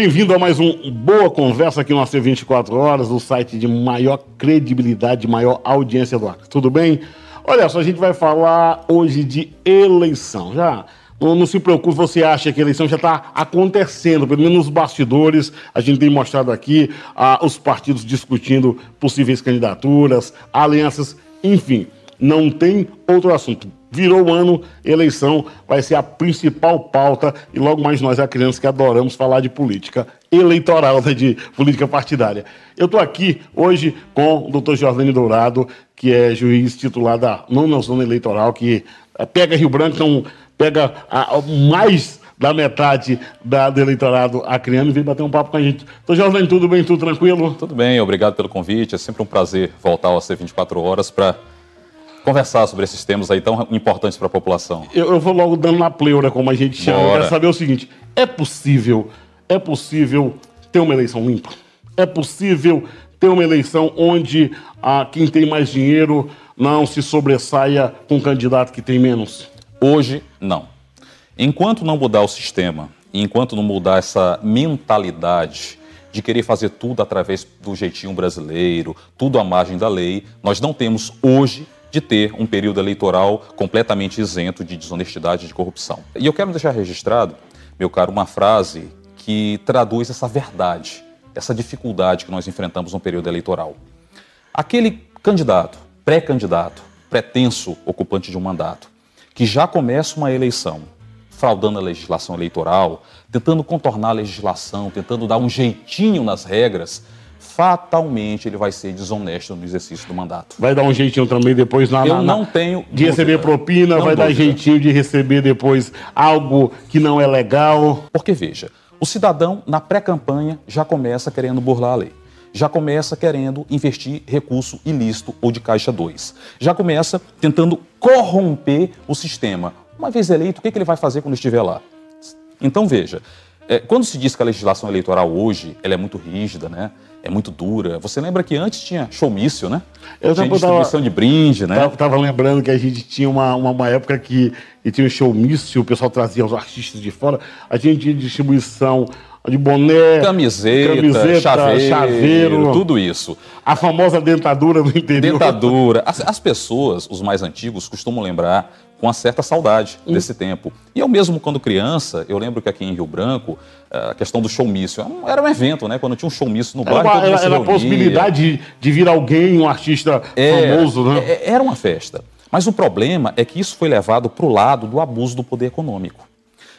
Bem-vindo a mais um Boa Conversa aqui no AC 24 Horas, o site de maior credibilidade, maior audiência do Acre. Tudo bem? Olha só, a gente vai falar hoje de eleição. Já não, não, se preocupe, você acha que a eleição já está acontecendo, pelo menos nos bastidores, a gente tem mostrado aqui ah, os partidos discutindo possíveis candidaturas, alianças, enfim, não tem outro assunto virou o ano, eleição vai ser a principal pauta e logo mais nós, crianças que adoramos falar de política eleitoral, né, de política partidária. Eu estou aqui hoje com o doutor Jordani Dourado, que é juiz titular da nona zona eleitoral, que eh, pega Rio Branco, então pega a, a, mais da metade da, do eleitorado acriano e vem bater um papo com a gente. Doutor Jordani, tudo bem, tudo tranquilo? Tudo bem, obrigado pelo convite, é sempre um prazer voltar ao C24 Horas para conversar sobre esses temas aí tão importantes para a população. Eu, eu, vou logo dando na pleura, como a gente chama. Eu quero saber o seguinte: é possível, é possível ter uma eleição limpa? É possível ter uma eleição onde ah, quem tem mais dinheiro não se sobressaia com o candidato que tem menos? Hoje, não. Enquanto não mudar o sistema, enquanto não mudar essa mentalidade de querer fazer tudo através do jeitinho brasileiro, tudo à margem da lei, nós não temos hoje de ter um período eleitoral completamente isento de desonestidade e de corrupção. E eu quero deixar registrado, meu caro, uma frase que traduz essa verdade, essa dificuldade que nós enfrentamos no período eleitoral. Aquele candidato, pré-candidato, pretenso ocupante de um mandato, que já começa uma eleição fraudando a legislação eleitoral, tentando contornar a legislação, tentando dar um jeitinho nas regras, fatalmente ele vai ser desonesto no exercício do mandato. Vai dar um jeitinho também depois na, Eu na, não tenho de receber propina, não vai dúvida. dar jeitinho de receber depois algo que não é legal. Porque veja, o cidadão na pré-campanha já começa querendo burlar a lei. Já começa querendo investir recurso ilícito ou de caixa 2. Já começa tentando corromper o sistema. Uma vez eleito, o que ele vai fazer quando estiver lá? Então veja, é, quando se diz que a legislação eleitoral hoje ela é muito rígida, né? É muito dura. Você lembra que antes tinha showmício, né? Eu tinha distribuição tava, de brinde, né? Tava, tava, lembrando que a gente tinha uma, uma, uma época que e tinha um showmício, o pessoal trazia os artistas de fora, a gente tinha distribuição de boné, camiseta, camiseta chaveiro, chaveiro, tudo isso. A famosa dentadura do interior. Dentadura. As, as pessoas, os mais antigos, costumam lembrar com uma certa saudade hum. desse tempo. E eu mesmo, quando criança, eu lembro que aqui em Rio Branco, a questão do showmício era um evento, né? Quando tinha um showmício no bairro, Era, era, era a possibilidade de, de, vir alguém, um artista é, famoso, né? É, era uma festa. Mas o problema é que isso foi levado para o lado do abuso do poder econômico.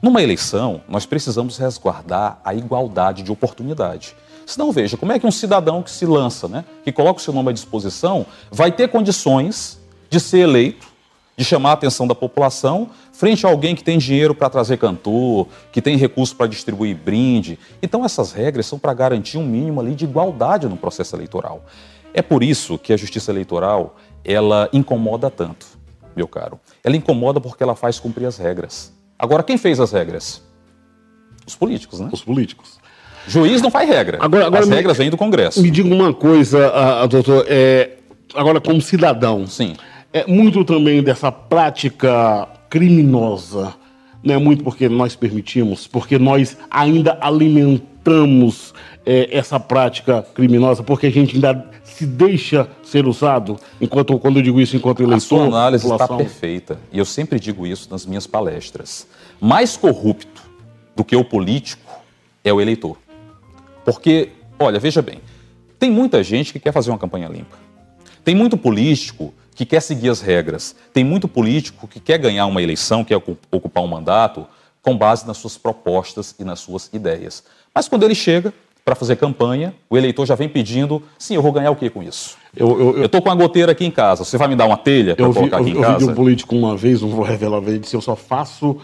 Numa eleição, nós precisamos resguardar a igualdade de oportunidade. Senão, veja, como é que um cidadão que se lança, né, que coloca o seu nome à disposição, vai ter condições de ser eleito de chamar a atenção da população frente a alguém que tem dinheiro para trazer cantor, que tem recurso para distribuir brinde. Então essas regras são para garantir um mínimo ali de igualdade no processo eleitoral. É por isso que a justiça eleitoral, ela incomoda tanto, meu caro. Ela incomoda porque ela faz cumprir as regras. Agora, quem fez as regras? Os políticos, né? Os políticos. Juiz não faz regra. Agora, agora as me, regras vêm do Congresso. Me diga uma coisa, a, a doutor. É, agora, como cidadão. Sim é muito também dessa prática criminosa, não é muito porque nós permitimos, porque nós ainda alimentamos é, essa prática criminosa, porque a gente ainda se deixa ser usado, enquanto quando eu digo isso enquanto eleitor... A sua análise população... está perfeita, e eu sempre digo isso nas minhas palestras. Mais corrupto do que o político é o eleitor. Porque, olha, veja bem, tem muita gente que quer fazer uma campanha limpa. Tem muito político que quer seguir as regras. Tem muito político que quer ganhar uma eleição, quer ocupar um mandato, com base nas suas propostas e nas suas ideias. Mas quando ele chega para fazer campanha, o eleitor já vem pedindo: sim, eu vou ganhar o que com isso? Eu estou com uma goteira aqui em casa, você vai me dar uma telha para colocar aqui eu, em casa? Eu vi um político uma vez, não vou revelar, ele disse: eu só faço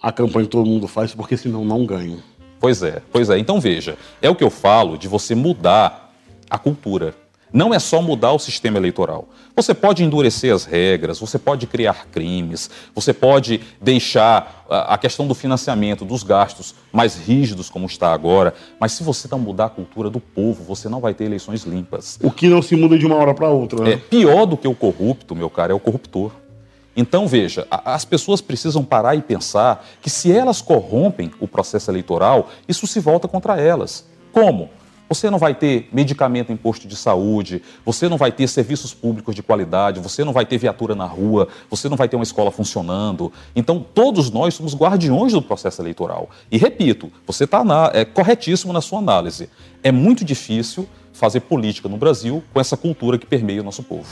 a campanha que todo mundo faz porque senão não ganho. Pois é, pois é. Então veja, é o que eu falo de você mudar a cultura. Não é só mudar o sistema eleitoral. Você pode endurecer as regras, você pode criar crimes, você pode deixar a questão do financiamento, dos gastos mais rígidos, como está agora, mas se você não mudar a cultura do povo, você não vai ter eleições limpas. O que não se muda de uma hora para outra. Né? É pior do que o corrupto, meu cara, é o corruptor. Então, veja, as pessoas precisam parar e pensar que se elas corrompem o processo eleitoral, isso se volta contra elas. Como? Você não vai ter medicamento em posto de saúde, você não vai ter serviços públicos de qualidade, você não vai ter viatura na rua, você não vai ter uma escola funcionando. Então, todos nós somos guardiões do processo eleitoral. E repito, você está é, corretíssimo na sua análise. É muito difícil fazer política no Brasil com essa cultura que permeia o nosso povo.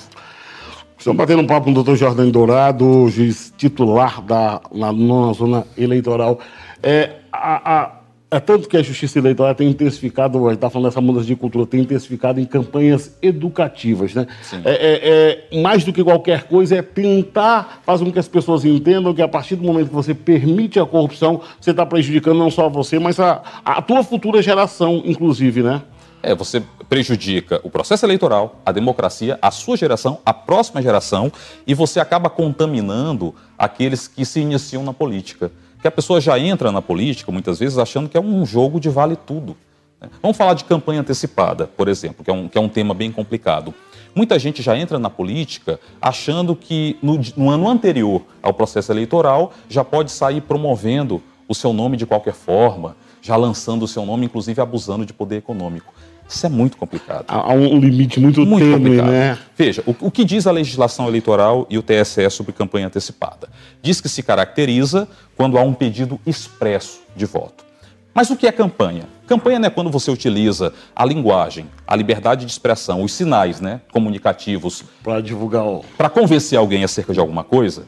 Estamos batendo um papo com o doutor Jordão Dourado, juiz titular da, na nona zona eleitoral. É, a, é tanto que a justiça eleitoral tem intensificado, a gente está falando dessa mudança de cultura, tem intensificado em campanhas educativas, né? É, é, é, mais do que qualquer coisa, é tentar fazer com que as pessoas entendam que a partir do momento que você permite a corrupção, você está prejudicando não só você, mas a, a tua futura geração, inclusive, né? É, você prejudica o processo eleitoral, a democracia, a sua geração, a próxima geração, e você acaba contaminando aqueles que se iniciam na política. Que a pessoa já entra na política, muitas vezes, achando que é um jogo de vale tudo. Né? Vamos falar de campanha antecipada, por exemplo, que é um, que é um tema bem complicado. Muita gente já entra na política achando que no, no ano anterior ao processo eleitoral já pode sair promovendo o seu nome de qualquer forma, já lançando o seu nome, inclusive abusando de poder econômico. Isso é muito complicado. Há um limite muito, muito tênue, complicado. né? Veja, o, o, que diz a legislação eleitoral e o TSE sobre campanha antecipada? Diz que se caracteriza quando há um pedido expresso de voto. Mas o que é campanha? Campanha não é quando você utiliza a linguagem, a liberdade de expressão, os sinais né, comunicativos. Para divulgar. Para convencer alguém acerca de alguma coisa.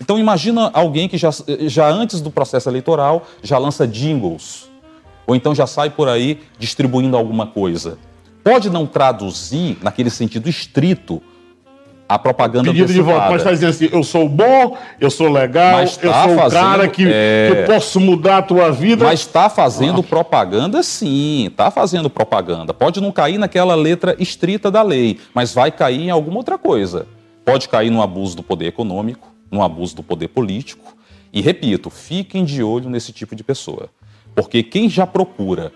Então imagina alguém que já, já antes do processo eleitoral já lança jingles ou então já sai por aí distribuindo alguma coisa. Pode não traduzir, naquele sentido estrito, a propaganda Pedido de voto, mas está dizendo assim, eu sou bom, eu sou legal, tá eu sou o cara que, é... que posso mudar a tua vida. Mas está fazendo ah. propaganda sim, está fazendo propaganda. Pode não cair naquela letra estrita da lei, mas vai cair em alguma outra coisa. Pode cair no abuso do poder econômico, no abuso do poder político. E repito, fiquem de olho nesse tipo de pessoa. Porque quem já procura,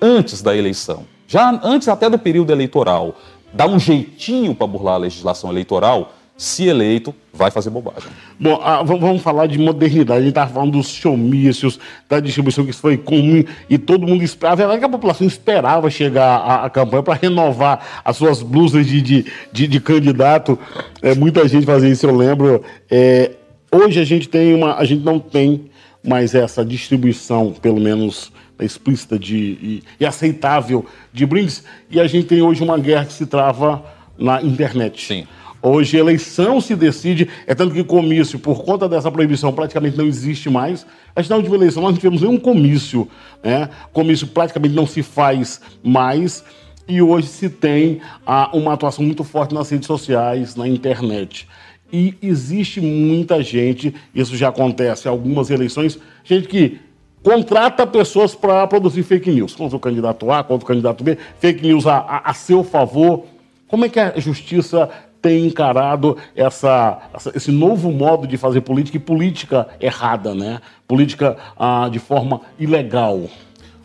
antes da eleição, já antes até do período eleitoral, dá um jeitinho para burlar a legislação eleitoral, se eleito, vai fazer bobagem. Bom, ah, vamos falar de modernidade. A gente estava falando dos showmícios, da distribuição que foi comum e todo mundo esperava. É que a população esperava chegar à, à campanha para renovar as suas blusas de, de, de, de candidato. É, muita gente fazia isso, eu lembro. É, hoje a gente tem uma. A gente não tem mas essa distribuição, pelo menos explícita de, e, e, aceitável de brindes. E a gente tem hoje uma guerra que se trava na internet. Sim. Hoje eleição se decide, é tanto que comício, por conta dessa proibição, praticamente não existe mais. A gente na última eleição nós não tivemos nenhum comício, né? Comício praticamente não se faz mais. E hoje se tem ah, uma atuação muito forte nas redes sociais, na internet. E existe muita gente, isso já acontece em algumas eleições, gente que contrata pessoas para produzir fake news, contra o candidato A, contra o candidato B, fake news a, a, a seu favor. Como é que a justiça tem encarado essa, essa, esse novo modo de fazer política e política errada, né? Política ah, de forma ilegal.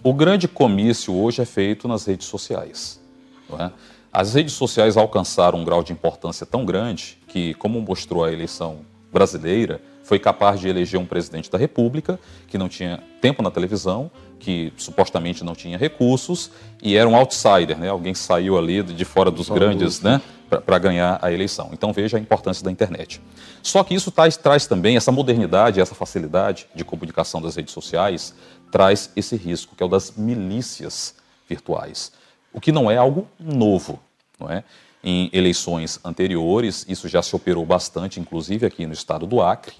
O grande comício hoje é feito nas redes sociais. É? As redes sociais alcançaram um grau de importância tão grande que, como mostrou a eleição brasileira, foi capaz de eleger um presidente da República que não tinha tempo na televisão, que supostamente não tinha recursos e era um outsider, né? Alguém saiu ali de fora dos grandes, né? Para ganhar a eleição. Então veja a importância da internet. Só que isso traz, traz também essa modernidade, essa facilidade de comunicação das redes sociais, traz esse risco, que é o das milícias virtuais o que não é algo novo. Não é? Em eleições anteriores, isso já se operou bastante, inclusive aqui no estado do Acre,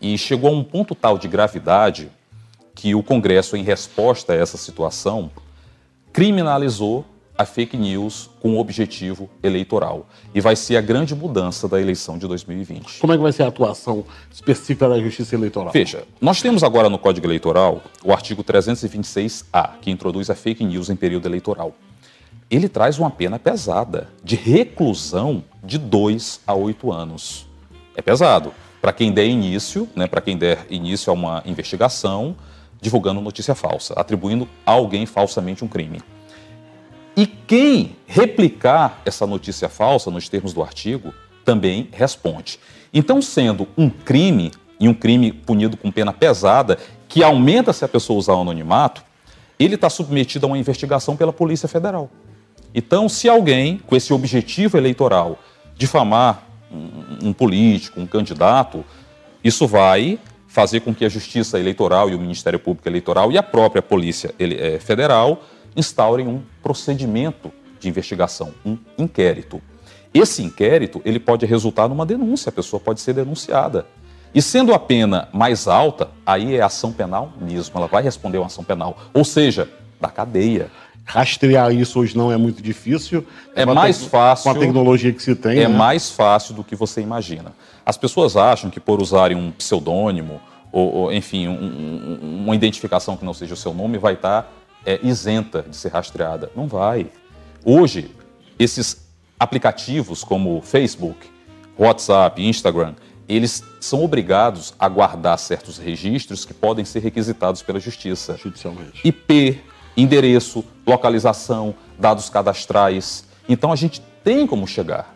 e chegou a um ponto tal de gravidade que o Congresso, em resposta a essa situação, criminalizou a fake news com objetivo eleitoral. E vai ser a grande mudança da eleição de 2020. Como é que vai ser a atuação específica da Justiça Eleitoral? Veja, nós temos agora no Código Eleitoral o artigo 326-A, que introduz a fake news em período eleitoral ele traz uma pena pesada de reclusão de 2 a 8 anos. É pesado. Para quem der início, né, para quem der início a uma investigação, divulgando notícia falsa, atribuindo a alguém falsamente um crime. E quem replicar essa notícia falsa, nos termos do artigo, também responde. Então, sendo um crime, e um crime punido com pena pesada, que aumenta se a pessoa usar o anonimato, ele está submetido a uma investigação pela Polícia Federal. Então, se alguém com esse objetivo eleitoral difamar um, um político, um candidato, isso vai fazer com que a Justiça Eleitoral e o Ministério Público Eleitoral e a própria Polícia eh, Federal instaurem um procedimento de investigação, um inquérito. Esse inquérito ele pode resultar numa denúncia, a pessoa pode ser denunciada. E sendo a pena mais alta, aí é ação penal mesmo, ela vai responder uma ação penal, ou seja, da cadeia. Rastrear isso hoje não é muito difícil. É mais fácil. Com a tecnologia que se tem. É né? mais fácil do que você imagina. As pessoas acham que por usarem um pseudônimo, ou, ou enfim, um, um, uma identificação que não seja o seu nome, vai estar é, isenta de ser rastreada. Não vai. Hoje, esses aplicativos como Facebook, WhatsApp, Instagram, eles são obrigados a guardar certos registros que podem ser requisitados pela justiça. Judicialmente. IP, endereço, localização, dados cadastrais. Então a gente tem como chegar.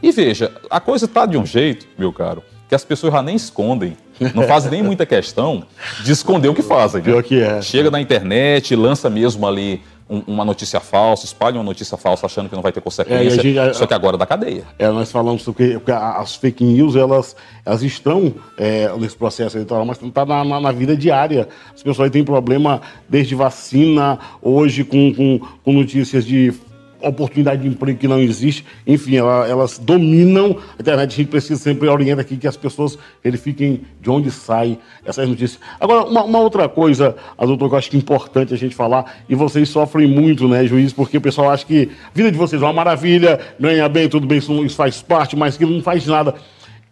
E veja, a coisa está de um jeito, meu caro, que as pessoas já nem escondem. Não fazem nem muita questão de esconder o que fazem. Né? Pior que é. Chega na internet, lança mesmo ali um, uma notícia falsa, espalha uma notícia falsa achando que não vai ter consequência, é, gente, só que agora da cadeia. É, nós falamos que, que as fake news, elas, elas estão é, nesse processo eleitoral, mas está na, na, na, vida diária. As pessoas têm problema desde vacina, hoje com, com, com notícias de oportunidade de emprego que não existe. Enfim, ela, elas dominam a internet. A gente precisa sempre orientar aqui que as pessoas verifiquem de onde sai essas notícias. Agora, uma, uma outra coisa, doutor, que eu acho que é importante a gente falar, e vocês sofrem muito, né, juiz, porque o pessoal acha que a vida de vocês é uma maravilha, ganha bem, tudo bem, isso faz parte, mas que não faz nada.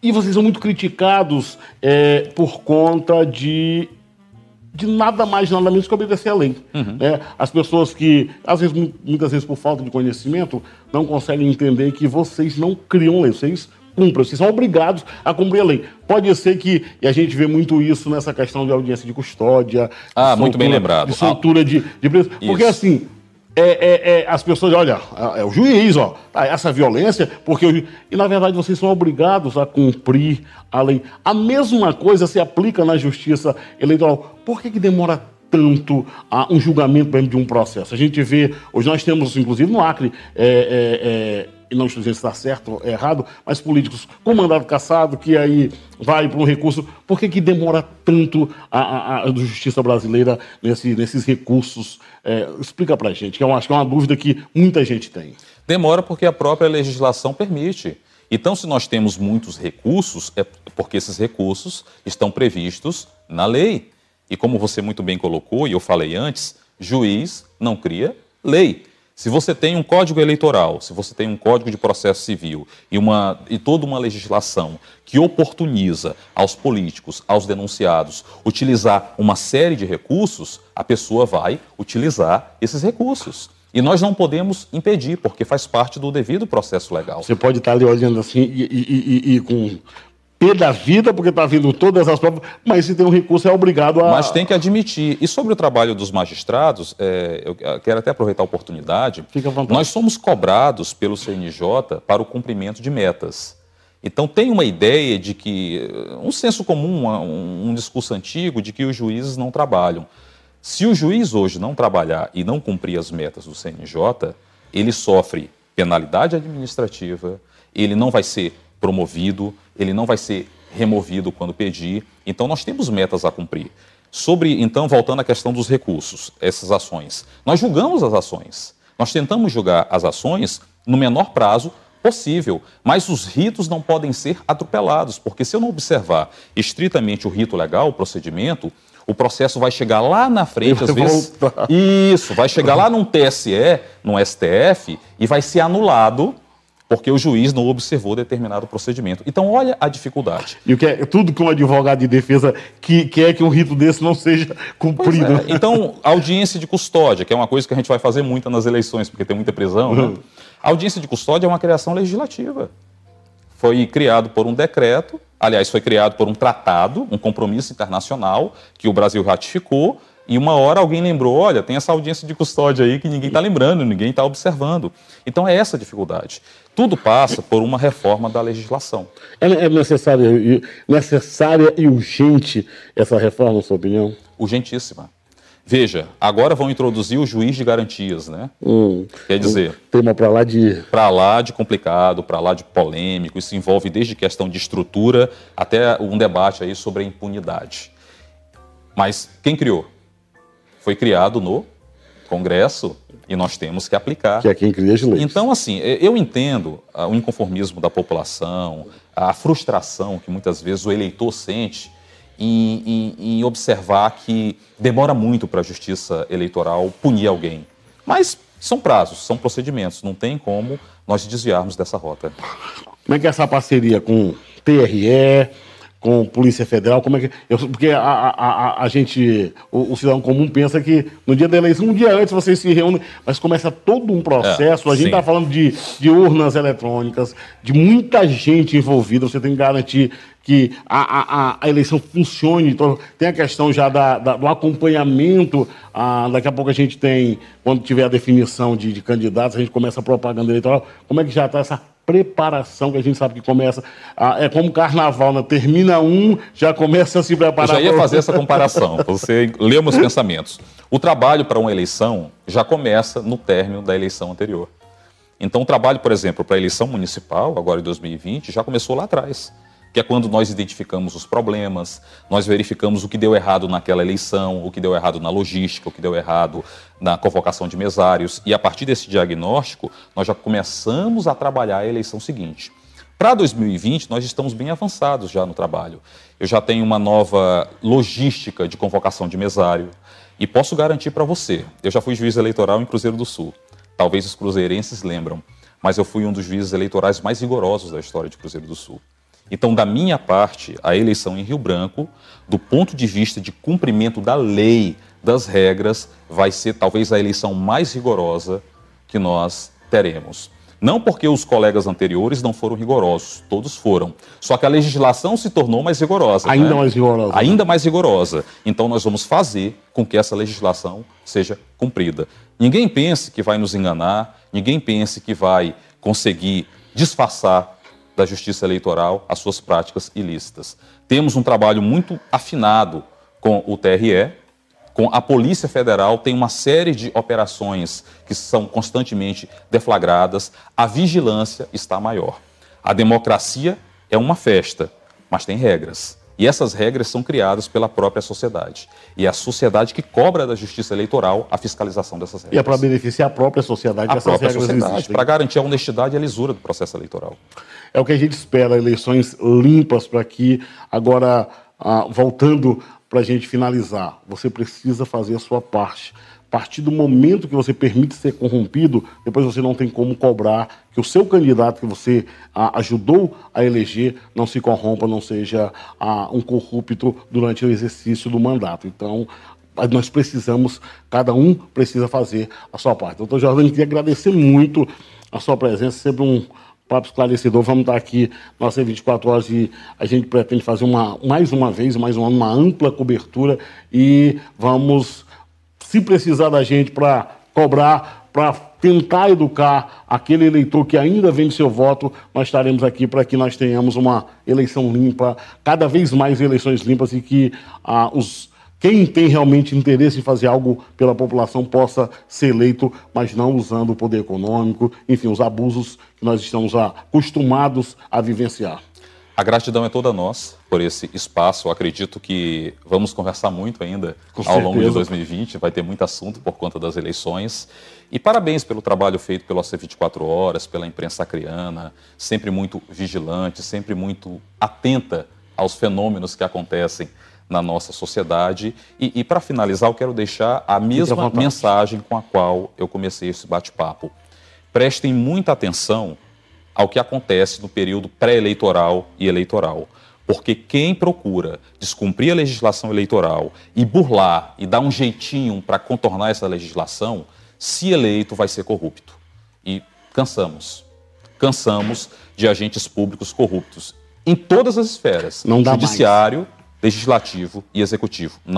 E vocês são muito criticados é, por conta de de nada mais, nada menos que obedecer à lei. Uhum. Né? As pessoas que, às vezes, muitas vezes por falta de conhecimento, não conseguem entender que vocês não criam lei, vocês cumprem, vocês são obrigados a cumprir a lei. Pode ser que, e a gente vê muito isso nessa questão de audiência de custódia. Ah, de muito bem lembrado. De soltura ah. de, de preso. Porque assim, é, é, é, as pessoas, olha, é, é o juiz, ó, tá, essa violência, porque o, e na verdade vocês são obrigados a cumprir a lei. A mesma coisa se aplica na justiça eleitoral. Por que, que demora tanto a um julgamento de um processo? A gente vê, hoje nós temos, inclusive no Acre, é, é, e não dizendo se está certo ou errado, mas políticos com mandado caçado, que aí vai para um recurso. Por que, que demora tanto a, a, a justiça brasileira nesse, nesses recursos? É, explica para a gente, que eu acho que é uma dúvida que muita gente tem. Demora porque a própria legislação permite. Então, se nós temos muitos recursos, é porque esses recursos estão previstos na lei. E como você muito bem colocou, e eu falei antes, juiz não cria lei. Se você tem um código eleitoral, se você tem um código de processo civil e, uma, e toda uma legislação que oportuniza aos políticos, aos denunciados, utilizar uma série de recursos, a pessoa vai utilizar esses recursos. E nós não podemos impedir, porque faz parte do devido processo legal. Você pode estar ali olhando assim e, e, e, e com da vida, porque está vindo todas as provas, mas se tem um recurso é obrigado a. Mas tem que admitir. E sobre o trabalho dos magistrados, é, eu quero até aproveitar a oportunidade. Fica à vontade. Nós somos cobrados pelo CNJ para o cumprimento de metas. Então tem uma ideia de que, um senso comum, um, um discurso antigo de que os juízes não trabalham. Se o juiz hoje não trabalhar e não cumprir as metas do CNJ, ele sofre penalidade administrativa, ele não vai ser promovido, ele não vai ser removido quando pedir. Então, nós temos metas a cumprir. Sobre, então, voltando à questão dos recursos, essas ações. Nós julgamos as ações. Nós tentamos julgar as ações no menor prazo possível, mas os ritos não podem ser atropelados, porque se eu não observar estritamente o rito legal, o procedimento, o processo vai chegar lá na frente, às vezes. Voltar. Isso, vai chegar lá num TSE, num STF, e vai ser anulado porque o juiz não observou determinado procedimento. Então, olha a dificuldade. E o que é, tudo que um advogado de defesa que quer que um rito desse não seja cumprido. É. Então, audiência de custódia, que é uma coisa que a gente vai fazer muito nas eleições, porque tem muita prisão. Né? Uhum. A audiência de custódia é uma criação legislativa. Foi criado por um decreto, aliás, foi criado por um tratado, um compromisso internacional que o Brasil ratificou E uma hora alguém lembrou, olha, tem essa audiência de custódia aí que ninguém está lembrando, ninguém está observando. Então é essa a dificuldade. Tudo passa por uma reforma da legislação. É, é necessária, necessária e urgente essa reforma, na sua opinião? Urgentíssima. Veja, agora vão introduzir o juiz de garantias, né? Hum, Quer dizer, um tema para lá de para lá de complicado, para lá de polêmico. Isso envolve desde questão de estrutura até um debate aí sobre a impunidade. Mas quem criou? Foi criado no Congresso e nós temos que aplicar. Que é quem cria as leis. Então, assim, eu entendo o inconformismo da população, a frustração que muitas vezes o eleitor sente em, em, em observar que demora muito para a justiça eleitoral punir alguém. Mas são prazos, são procedimentos, não tem como nós desviarmos dessa rota. Como é que é essa parceria com TRE, com Polícia Federal? Como é que. Eu, porque a, a, a, a gente, o, o, cidadão comum pensa que no dia da eleição, um dia antes vocês se reúnem, mas começa todo um processo. É, a gente está falando de, de urnas eletrônicas, de muita gente envolvida, você tem que garantir que a, a, a eleição funcione. Então, tem a questão já da, da do acompanhamento. Ah, daqui a pouco a gente tem, quando tiver a definição de, de candidatos, a gente começa a propaganda eleitoral. Como é que já está essa preparação que a gente sabe que começa. Ah, é como carnaval, né? termina um, já começa a se preparar. Eu já ia fazer essa comparação, você lê meus pensamentos. O trabalho para uma eleição já começa no término da eleição anterior. Então, o trabalho, por exemplo, para a eleição municipal, agora em 2020, já começou lá atrás que é quando nós identificamos os problemas, nós verificamos o que deu errado naquela eleição, o que deu errado na logística, o que deu errado na convocação de mesários, e a partir desse diagnóstico, nós já começamos a trabalhar a eleição seguinte. Para 2020, nós estamos bem avançados já no trabalho. Eu já tenho uma nova logística de convocação de mesário, e posso garantir para você, eu já fui juiz eleitoral em Cruzeiro do Sul. Talvez os cruzeirenses lembram, mas eu fui um dos juízes eleitorais mais rigorosos da história de Cruzeiro do Sul. Então, da minha parte, a eleição em Rio Branco, do ponto de vista de cumprimento da lei, das regras, vai ser talvez a eleição mais rigorosa que nós teremos. Não porque os colegas anteriores não foram rigorosos, todos foram. Só que a legislação se tornou mais rigorosa. Ainda né? mais rigorosa. Ainda mais rigorosa. Então nós vamos fazer com que essa legislação seja cumprida. Ninguém pense que vai nos enganar, ninguém pense que vai conseguir disfarçar da Justiça Eleitoral as suas práticas ilícitas. Temos um trabalho muito afinado com o TRE, com a Polícia Federal, tem uma série de operações que são constantemente deflagradas, a vigilância está maior. A democracia é uma festa, mas tem regras. E essas regras são criadas pela própria sociedade. E é a sociedade que cobra da justiça eleitoral a fiscalização dessas regras. E é para beneficiar a própria sociedade a própria sociedade, para garantir a honestidade e a lisura do processo eleitoral. É o que a gente espera, eleições limpas para que agora, ah, voltando para a gente finalizar, você precisa fazer a sua parte a partir do momento que você permite ser corrompido, depois você não tem como cobrar que o seu candidato que você ah, ajudou a eleger não se corrompa, não seja ah, um corrupto durante o exercício do mandato. Então, nós precisamos, cada um precisa fazer a sua parte. Doutor Jordão, queria agradecer muito a sua presença, sempre um papo esclarecedor. Vamos estar aqui nossa 24 horas e a gente pretende fazer uma, mais uma vez, mais um ano, uma ampla cobertura e vamos se precisar da gente para cobrar, para tentar educar aquele eleitor que ainda vende seu voto, nós estaremos aqui para que nós tenhamos uma eleição limpa, cada vez mais eleições limpas e que ah, os quem tem realmente interesse em fazer algo pela população possa ser eleito, mas não usando o poder econômico, enfim, os abusos que nós estamos acostumados a vivenciar. A gratidão é toda nossa por esse espaço. Eu acredito que vamos conversar muito ainda Com ao certeza. longo de 2020. Vai ter muito assunto por conta das eleições. E parabéns pelo trabalho feito pelo AC 24 Horas, pela imprensa acriana, sempre muito vigilante, sempre muito atenta aos fenômenos que acontecem na nossa sociedade. E, e para finalizar, eu quero deixar a mesma mensagem com a qual eu comecei esse bate-papo. Prestem muita atenção ao que acontece no período pré-eleitoral e eleitoral. Porque quem procura descumprir a legislação eleitoral e burlar e dar um jeitinho para contornar essa legislação, se eleito, vai ser corrupto. E cansamos. Cansamos de agentes públicos corruptos em todas as esferas: judiciário, mais. Legislativo e executivo. Não